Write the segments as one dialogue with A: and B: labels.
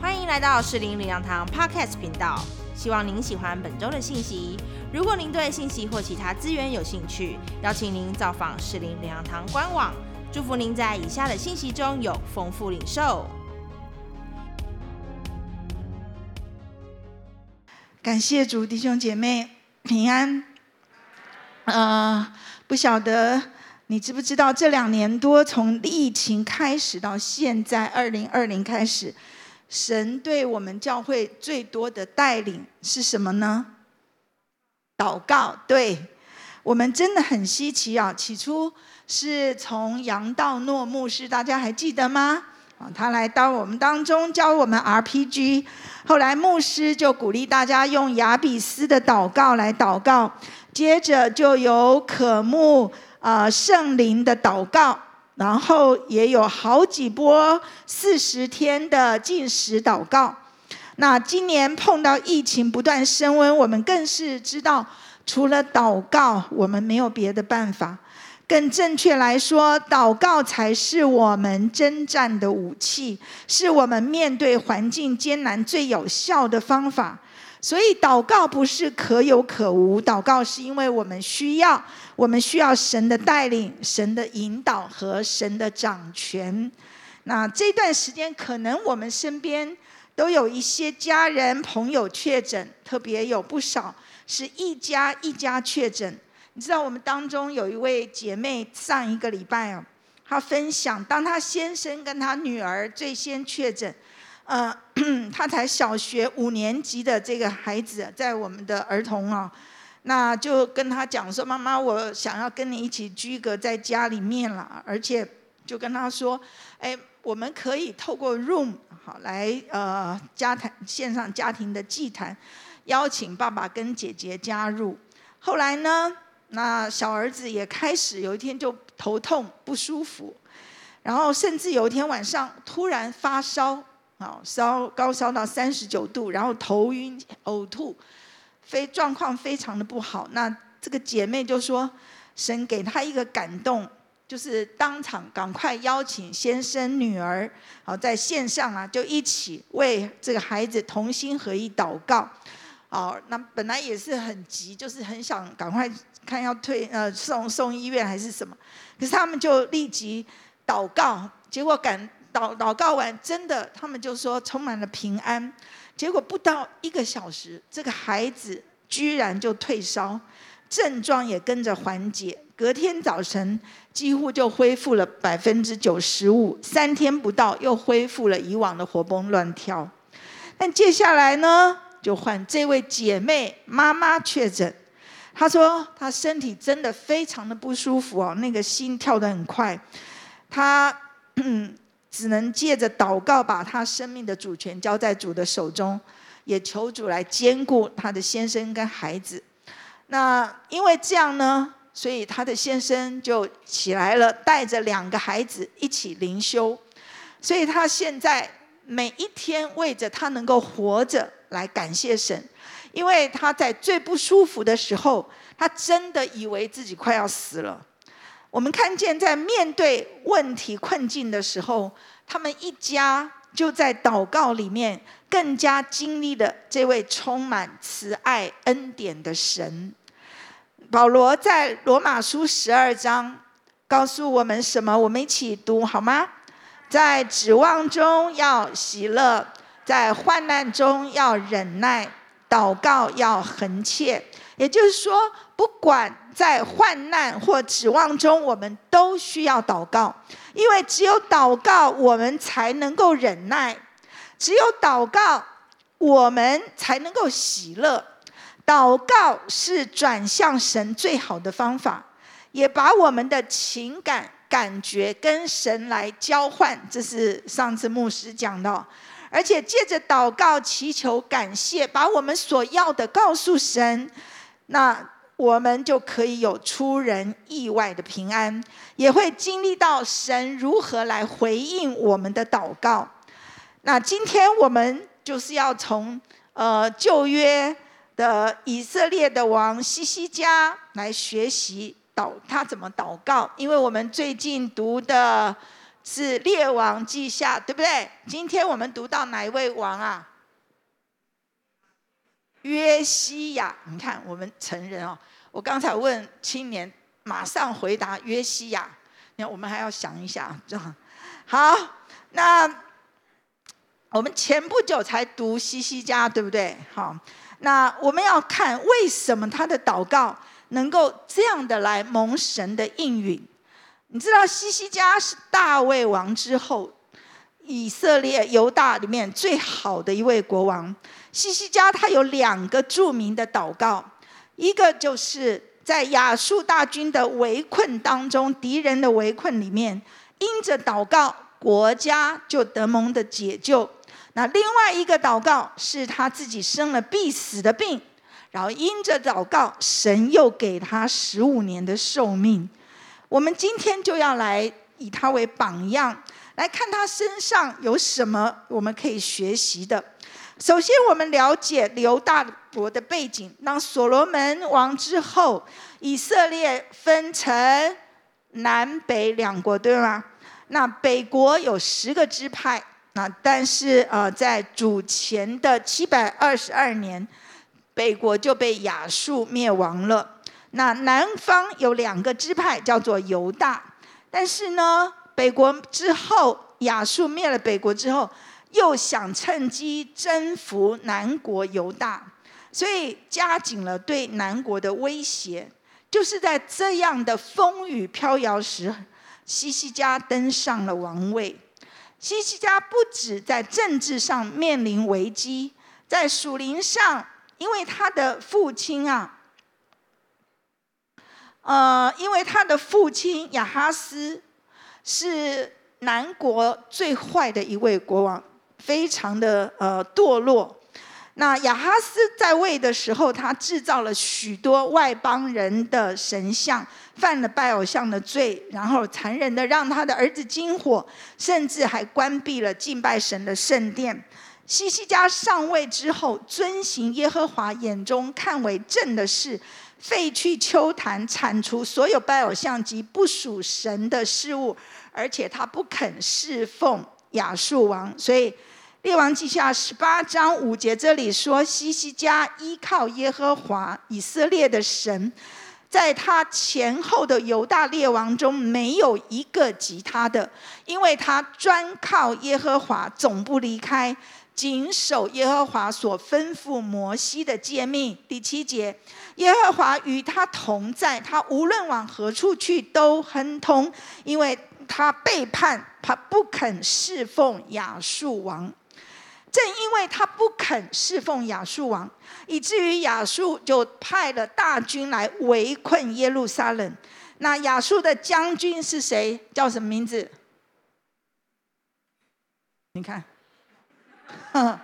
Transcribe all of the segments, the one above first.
A: 欢迎来到士林领养堂 Podcast 频道，希望您喜欢本周的信息。如果您对信息或其他资源有兴趣，邀请您造访士林领养堂官网。祝福您在以下的信息中有丰富领受。
B: 感谢主，弟兄姐妹平安。呃，不晓得你知不知道，这两年多从疫情开始到现在，二零二零开始。神对我们教会最多的带领是什么呢？祷告。对我们真的很稀奇啊！起初是从杨道诺牧师，大家还记得吗？啊，他来到我们当中教我们 RPG。后来牧师就鼓励大家用亚比斯的祷告来祷告，接着就有可慕啊圣灵的祷告。然后也有好几波四十天的禁食祷告。那今年碰到疫情不断升温，我们更是知道，除了祷告，我们没有别的办法。更正确来说，祷告才是我们征战的武器，是我们面对环境艰难最有效的方法。所以，祷告不是可有可无，祷告是因为我们需要。我们需要神的带领、神的引导和神的掌权。那这段时间，可能我们身边都有一些家人、朋友确诊，特别有不少是一家一家确诊。你知道，我们当中有一位姐妹，上一个礼拜啊，她分享，当她先生跟她女儿最先确诊，呃，他才小学五年级的这个孩子，在我们的儿童啊。那就跟他讲说：“妈妈，我想要跟你一起居隔在家里面了，而且就跟他说，哎，我们可以透过 Room 好来呃家谈线上家庭的祭坛，邀请爸爸跟姐姐加入。后来呢，那小儿子也开始有一天就头痛不舒服，然后甚至有一天晚上突然发烧，好烧高烧到三十九度，然后头晕呕吐。”非状况非常的不好，那这个姐妹就说，神给她一个感动，就是当场赶快邀请先生女儿，好在线上啊，就一起为这个孩子同心合意祷告。好，那本来也是很急，就是很想赶快看要退呃送送医院还是什么，可是他们就立即祷告，结果赶祷祷告完，真的他们就说充满了平安。结果不到一个小时，这个孩子居然就退烧，症状也跟着缓解。隔天早晨几乎就恢复了百分之九十五，三天不到又恢复了以往的活蹦乱跳。但接下来呢，就换这位姐妹妈妈确诊，她说她身体真的非常的不舒服哦，那个心跳得很快，她嗯。只能借着祷告，把他生命的主权交在主的手中，也求主来兼顾他的先生跟孩子。那因为这样呢，所以他的先生就起来了，带着两个孩子一起灵修。所以他现在每一天为着他能够活着来感谢神，因为他在最不舒服的时候，他真的以为自己快要死了。我们看见，在面对问题困境的时候，他们一家就在祷告里面更加经历了这位充满慈爱恩典的神。保罗在罗马书十二章告诉我们什么？我们一起读好吗？在指望中要喜乐，在患难中要忍耐，祷告要恒切。也就是说，不管在患难或指望中，我们都需要祷告，因为只有祷告，我们才能够忍耐；只有祷告，我们才能够喜乐。祷告是转向神最好的方法，也把我们的情感、感觉跟神来交换。这是上次牧师讲的，而且借着祷告祈求感谢，把我们所要的告诉神。那我们就可以有出人意外的平安，也会经历到神如何来回应我们的祷告。那今天我们就是要从呃旧约的以色列的王西西家来学习祷他怎么祷告，因为我们最近读的是列王记下，对不对？今天我们读到哪一位王啊？约西亚。你看，我们成人哦，我刚才问青年，马上回答约西亚。那我们还要想一下，这 样好。那我们前不久才读西西家，对不对？好，那我们要看为什么他的祷告能够这样的来蒙神的应允。你知道西西家是大卫王之后，以色列犹大里面最好的一位国王。西西家他有两个著名的祷告，一个就是在亚述大军的围困当中，敌人的围困里面，因着祷告，国家就得蒙的解救。那另外一个祷告是他自己生了必死的病，然后因着祷告，神又给他十五年的寿命。我们今天就要来以他为榜样，来看他身上有什么我们可以学习的。首先，我们了解刘大国的背景。当所罗门王之后，以色列分成南北两国，对吗？那北国有十个支派，那但是呃，在主前的七百二十二年，北国就被亚述灭亡了。那南方有两个支派，叫做犹大。但是呢，北国之后，亚述灭了北国之后，又想趁机征服南国犹大，所以加紧了对南国的威胁。就是在这样的风雨飘摇时，西西家登上了王位。西西家不止在政治上面临危机，在属灵上，因为他的父亲啊。呃，因为他的父亲亚哈斯是南国最坏的一位国王，非常的呃堕落。那亚哈斯在位的时候，他制造了许多外邦人的神像，犯了拜偶像的罪，然后残忍的让他的儿子金火，甚至还关闭了敬拜神的圣殿。西西家上位之后，遵行耶和华眼中看为正的事。废去秋坛，铲除所有拜偶像及不属神的事物，而且他不肯侍奉亚述王。所以列王记下十八章五节这里说：西西家依靠耶和华以色列的神，在他前后的犹大列王中没有一个及他的，因为他专靠耶和华，总不离开。谨守耶和华所吩咐摩西的诫命。第七节，耶和华与他同在，他无论往何处去都亨通，因为他背叛，他不肯侍奉亚述王。正因为他不肯侍奉亚述王，以至于亚述就派了大军来围困耶路撒冷。那亚述的将军是谁？叫什么名字？你看。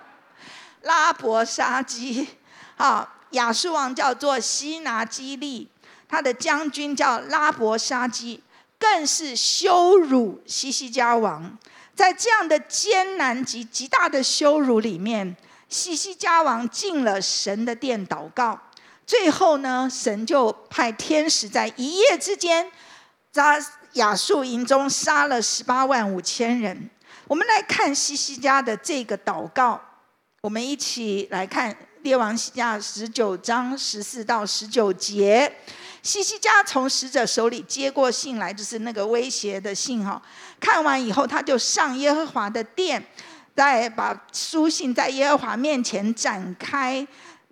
B: 拉伯沙基，好，亚述王叫做西拿基利，他的将军叫拉伯沙基，更是羞辱西西家王。在这样的艰难及极大的羞辱里面，西西家王进了神的殿祷告，最后呢，神就派天使在一夜之间，在亚述营中杀了十八万五千人。我们来看西西家的这个祷告，我们一起来看列王西家十九章十四到十九节。西西家从使者手里接过信来，就是那个威胁的信哈。看完以后，他就上耶和华的殿，再把书信在耶和华面前展开。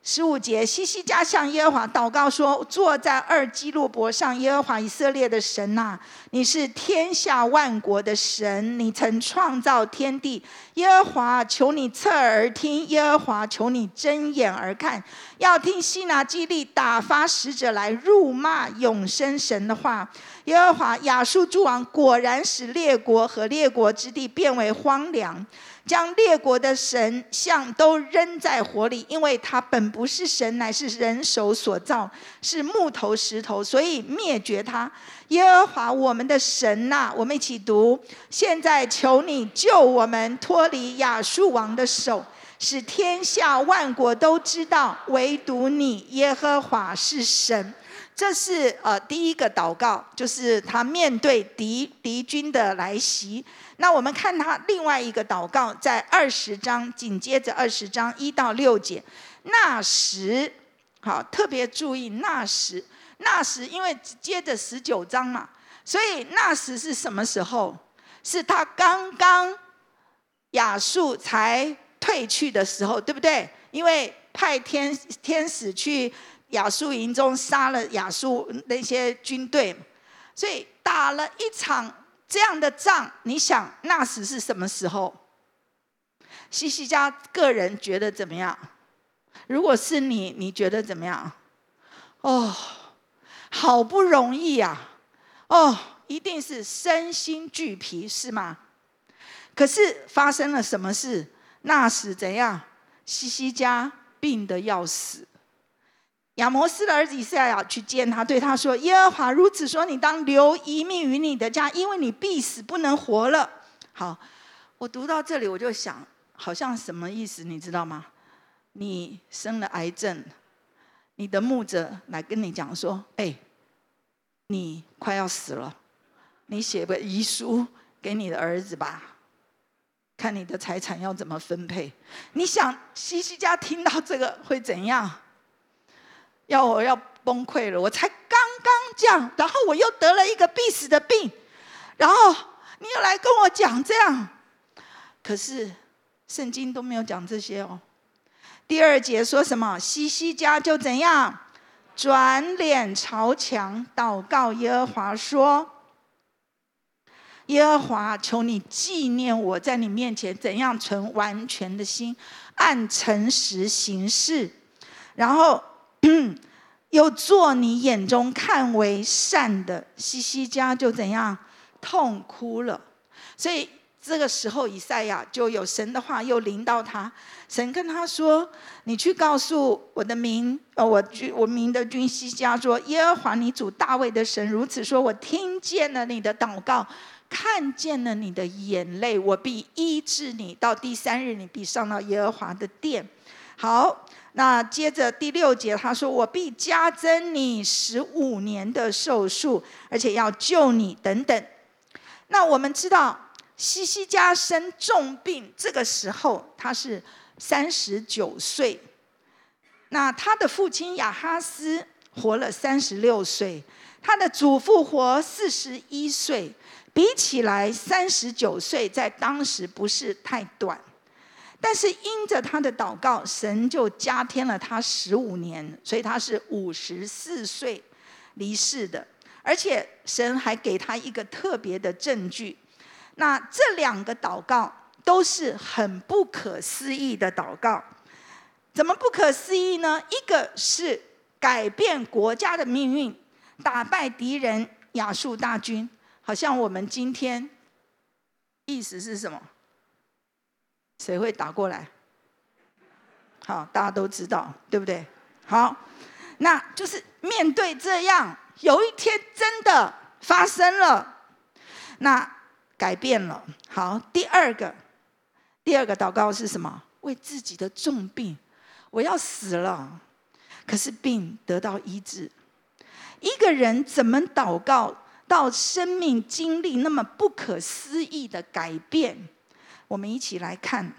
B: 十五节，西西家向耶和华祷告说：“坐在二基路伯上，耶和华以色列的神呐，你是天下万国的神，你曾创造天地。耶和华，求你侧耳而听；耶和华，求你睁眼而看，要听西拿基利打发使者来辱骂永生神的话。耶和华，亚述诸王果然使列国和列国之地变为荒凉。”将列国的神像都扔在火里，因为他本不是神，乃是人手所造，是木头石头，所以灭绝他。耶和华我们的神呐，我们一起读：现在求你救我们脱离亚述王的手，使天下万国都知道，唯独你耶和华是神。这是呃第一个祷告，就是他面对敌敌军的来袭。那我们看他另外一个祷告，在二十章紧接着二十章一到六节，那时，好特别注意那时，那时因为接着十九章嘛，所以那时是什么时候？是他刚刚亚述才退去的时候，对不对？因为派天天使去亚述营中杀了亚述那些军队，所以打了一场。这样的仗，你想那时是什么时候？西西家个人觉得怎么样？如果是你，你觉得怎么样？哦，好不容易呀，哦，一定是身心俱疲，是吗？可是发生了什么事？那时怎样？西西家病得要死。亚摩斯的儿子以赛亚去见他，对他说：“耶和华如此说，你当留一命于你的家，因为你必死不能活了。”好，我读到这里，我就想，好像什么意思？你知道吗？你生了癌症，你的牧者来跟你讲说：“哎，你快要死了，你写个遗书给你的儿子吧，看你的财产要怎么分配。”你想，西西家听到这个会怎样？要我要崩溃了！我才刚刚讲，然后我又得了一个必死的病，然后你又来跟我讲这样，可是圣经都没有讲这些哦。第二节说什么？西西家就怎样，转脸朝墙祷告耶和华说：“耶和华，求你纪念我在你面前怎样存完全的心，按诚实行事。”然后。又做你眼中看为善的，西西家就怎样痛哭了。所以这个时候，以赛亚就有神的话又临到他。神跟他说：“你去告诉我的名，呃，我君我名的君西家说，耶和华你主大卫的神如此说：我听见了你的祷告，看见了你的眼泪，我必医治你。到第三日，你必上到耶和华的殿。”好。那接着第六节，他说：“我必加增你十五年的寿数，而且要救你。”等等。那我们知道，西西家生重病，这个时候他是三十九岁。那他的父亲亚哈斯活了三十六岁，他的祖父活四十一岁，比起来三十九岁在当时不是太短。但是因着他的祷告，神就加添了他十五年，所以他是五十四岁离世的。而且神还给他一个特别的证据。那这两个祷告都是很不可思议的祷告。怎么不可思议呢？一个是改变国家的命运，打败敌人亚述大军，好像我们今天意思是什么？谁会打过来？好，大家都知道，对不对？好，那就是面对这样，有一天真的发生了，那改变了。好，第二个，第二个祷告是什么？为自己的重病，我要死了，可是病得到医治。一个人怎么祷告到生命经历那么不可思议的改变？我们一起来看，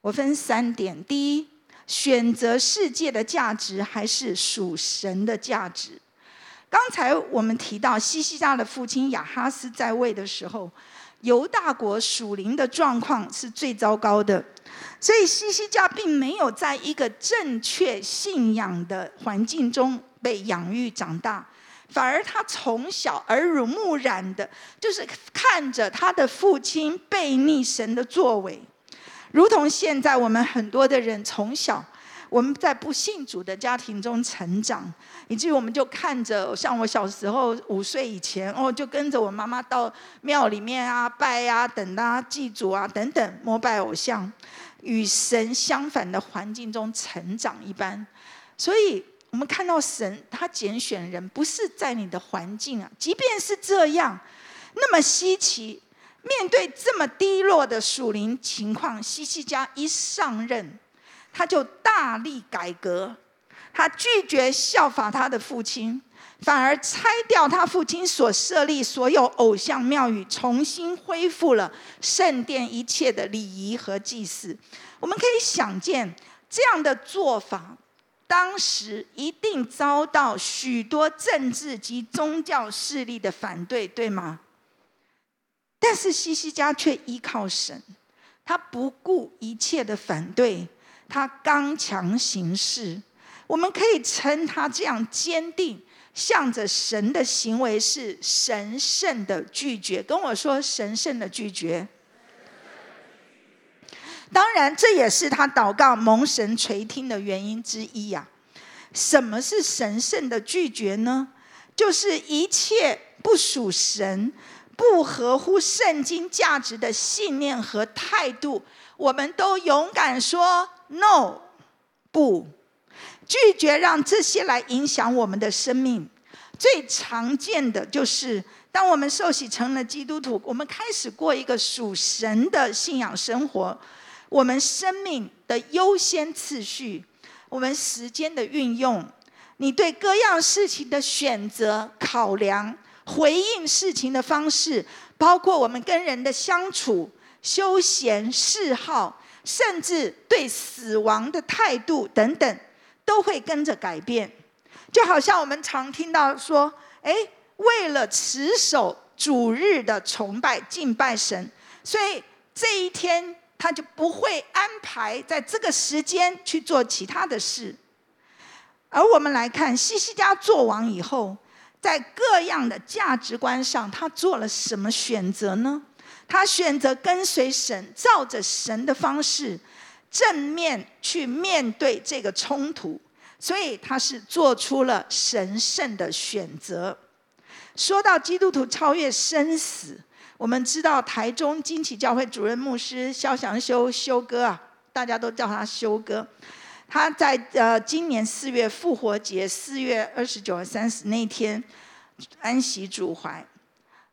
B: 我分三点：第一，选择世界的价值还是属神的价值？刚才我们提到西西家的父亲亚哈斯在位的时候，犹大国属灵的状况是最糟糕的，所以西西家并没有在一个正确信仰的环境中被养育长大。反而他从小耳濡目染的，就是看着他的父亲背逆神的作为，如同现在我们很多的人从小我们在不信主的家庭中成长，以至于我们就看着，像我小时候五岁以前哦，就跟着我妈妈到庙里面啊拜啊等啊祭祖啊等等膜拜偶像，与神相反的环境中成长一般，所以。我们看到神，他拣选人不是在你的环境啊，即便是这样，那么稀奇，面对这么低落的属灵情况，西西家一上任，他就大力改革，他拒绝效法他的父亲，反而拆掉他父亲所设立所有偶像庙宇，重新恢复了圣殿一切的礼仪和祭祀。我们可以想见，这样的做法，当时一定遭到许多政治及宗教势力的反对，对吗？但是西西家却依靠神，他不顾一切的反对，他刚强行事。我们可以称他这样坚定。向着神的行为是神圣的拒绝，跟我说神圣的拒绝。当然，这也是他祷告蒙神垂听的原因之一呀。什么是神圣的拒绝呢？就是一切不属神、不合乎圣经价值的信念和态度，我们都勇敢说 “no”，不。拒绝让这些来影响我们的生命，最常见的就是，当我们受洗成了基督徒，我们开始过一个属神的信仰生活，我们生命的优先次序，我们时间的运用，你对各样事情的选择、考量、回应事情的方式，包括我们跟人的相处、休闲嗜好，甚至对死亡的态度等等。都会跟着改变，就好像我们常听到说：“哎，为了持守主日的崇拜敬拜神，所以这一天他就不会安排在这个时间去做其他的事。”而我们来看西西家做王以后，在各样的价值观上，他做了什么选择呢？他选择跟随神，照着神的方式。正面去面对这个冲突，所以他是做出了神圣的选择。说到基督徒超越生死，我们知道台中金启教会主任牧师肖祥修修哥啊，大家都叫他修哥。他在呃今年四月复活节四月二十九和三十那天安息主怀，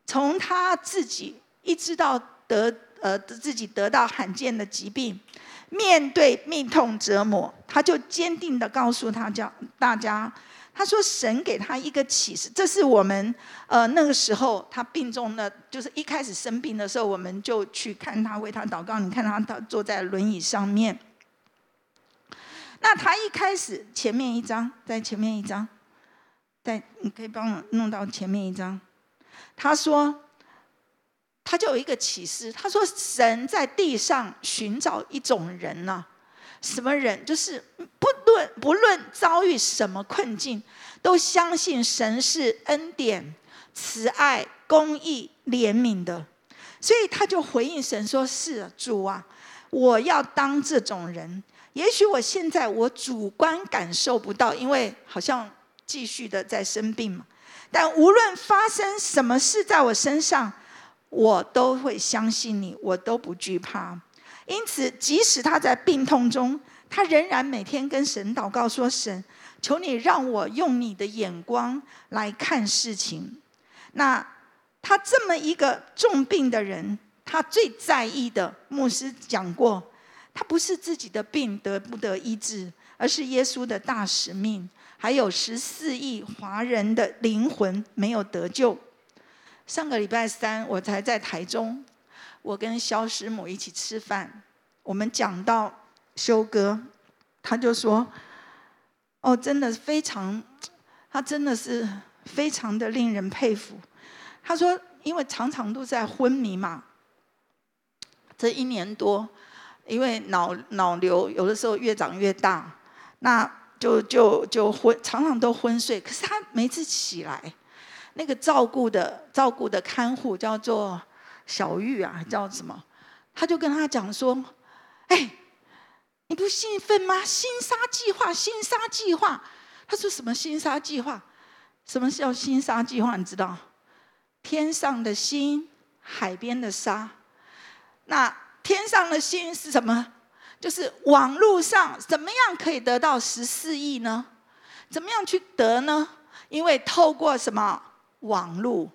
B: 从他自己一直到得呃自己得到罕见的疾病。面对病痛折磨，他就坚定的告诉他叫大家，他说神给他一个启示，这是我们呃那个时候他病重的，就是一开始生病的时候，我们就去看他为他祷告。你看他他坐在轮椅上面，那他一开始前面一张，在前面一张，在你可以帮我弄到前面一张，他说。他就有一个启示，他说：“神在地上寻找一种人呢，什么人？就是不论不论遭遇什么困境，都相信神是恩典、慈爱、公义、怜悯的。所以他就回应神说：‘是主啊，我要当这种人。也许我现在我主观感受不到，因为好像继续的在生病嘛。但无论发生什么事在我身上。’我都会相信你，我都不惧怕。因此，即使他在病痛中，他仍然每天跟神祷告说：“神，求你让我用你的眼光来看事情。”那他这么一个重病的人，他最在意的，牧师讲过，他不是自己的病得不得医治，而是耶稣的大使命，还有十四亿华人的灵魂没有得救。上个礼拜三，我才在台中，我跟肖师母一起吃饭，我们讲到修哥，他就说：“哦，真的非常，他真的是非常的令人佩服。”他说：“因为常常都在昏迷嘛，这一年多，因为脑脑瘤有的时候越长越大，那就就就昏，常常都昏睡。可是他每次起来。”那个照顾的照顾的看护叫做小玉啊，叫什么？他就跟他讲说：“哎，你不兴奋吗？新沙计划，新沙计划。”他说：“什么新沙计划？什么叫新沙计划？你知道？天上的星，海边的沙。那天上的星是什么？就是网络上怎么样可以得到十四亿呢？怎么样去得呢？因为透过什么？”网路，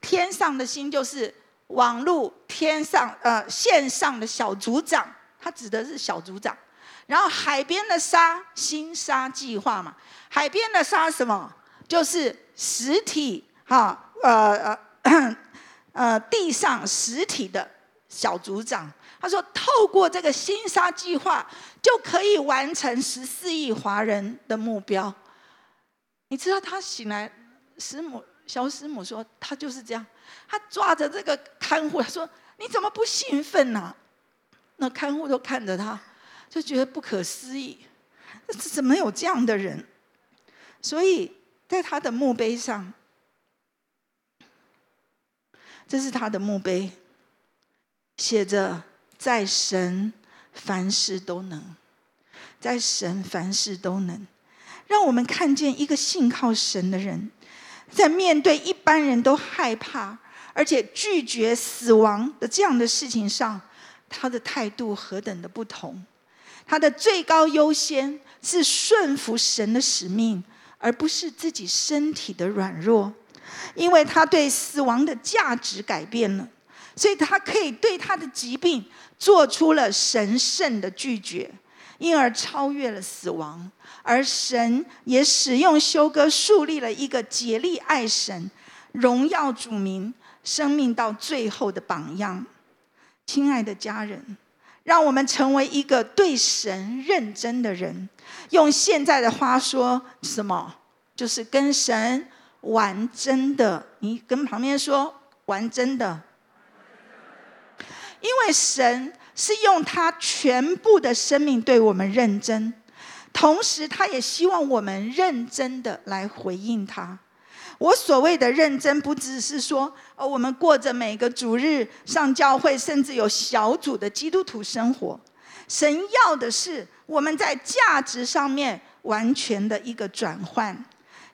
B: 天上的星就是网路，天上呃线上的小组长，他指的是小组长。然后海边的沙，星沙计划嘛，海边的沙什么？就是实体哈，呃呃 呃，地上实体的小组长。他说，透过这个新沙计划，就可以完成十四亿华人的目标。你知道他醒来，师母小师母说，他就是这样，他抓着这个看护，他说：“你怎么不兴奋呢？”那看护都看着他，就觉得不可思议，怎么有这样的人？所以在他的墓碑上，这是他的墓碑，写着。在神凡事都能，在神凡事都能，让我们看见一个信靠神的人，在面对一般人都害怕而且拒绝死亡的这样的事情上，他的态度何等的不同。他的最高优先是顺服神的使命，而不是自己身体的软弱，因为他对死亡的价值改变了，所以他可以对他的疾病。做出了神圣的拒绝，因而超越了死亡。而神也使用修哥树立了一个竭力爱神、荣耀主名、生命到最后的榜样。亲爱的家人，让我们成为一个对神认真的人。用现在的话说，什么？就是跟神玩真的。你跟旁边说玩真的。因为神是用他全部的生命对我们认真，同时他也希望我们认真的来回应他。我所谓的认真，不只是说，哦，我们过着每个主日上教会，甚至有小组的基督徒生活。神要的是我们在价值上面完全的一个转换。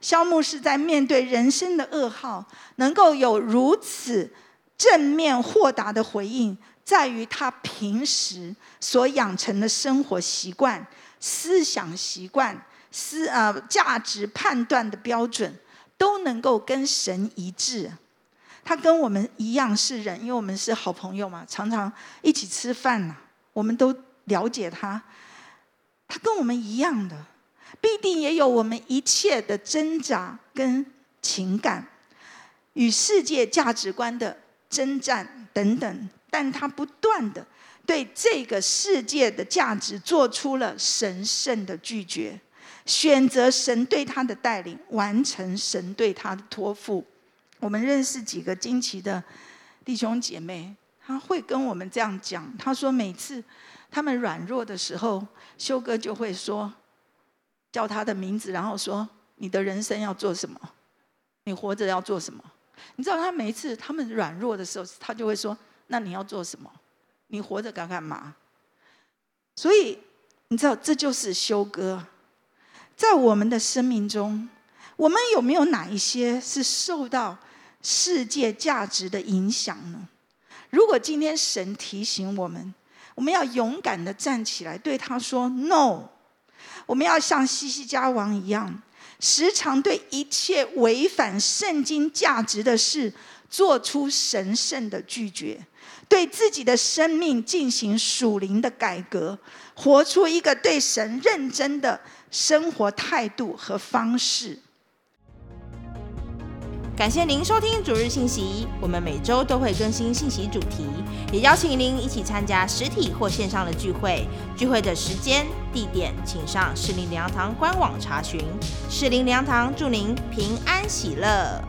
B: 肖牧是在面对人生的噩耗，能够有如此正面豁达的回应。在于他平时所养成的生活习惯、思想习惯、思呃价值判断的标准，都能够跟神一致。他跟我们一样是人，因为我们是好朋友嘛，常常一起吃饭呐，我们都了解他。他跟我们一样的，必定也有我们一切的挣扎跟情感，与世界价值观的征战等等。但他不断的对这个世界的价值做出了神圣的拒绝，选择神对他的带领，完成神对他的托付。我们认识几个惊奇的弟兄姐妹，他会跟我们这样讲：他说，每次他们软弱的时候，修哥就会说，叫他的名字，然后说：“你的人生要做什么？你活着要做什么？”你知道，他每一次他们软弱的时候，他就会说。那你要做什么？你活着干干嘛？所以你知道，这就是修哥。在我们的生命中，我们有没有哪一些是受到世界价值的影响呢？如果今天神提醒我们，我们要勇敢的站起来，对他说 “no”。我们要像西西家王一样，时常对一切违反圣经价值的事，做出神圣的拒绝。对自己的生命进行属灵的改革，活出一个对神认真的生活态度和方式。
A: 感谢您收听主日信息，我们每周都会更新信息主题，也邀请您一起参加实体或线上的聚会。聚会的时间、地点，请上士林良堂官网查询。士林良堂祝您平安喜乐。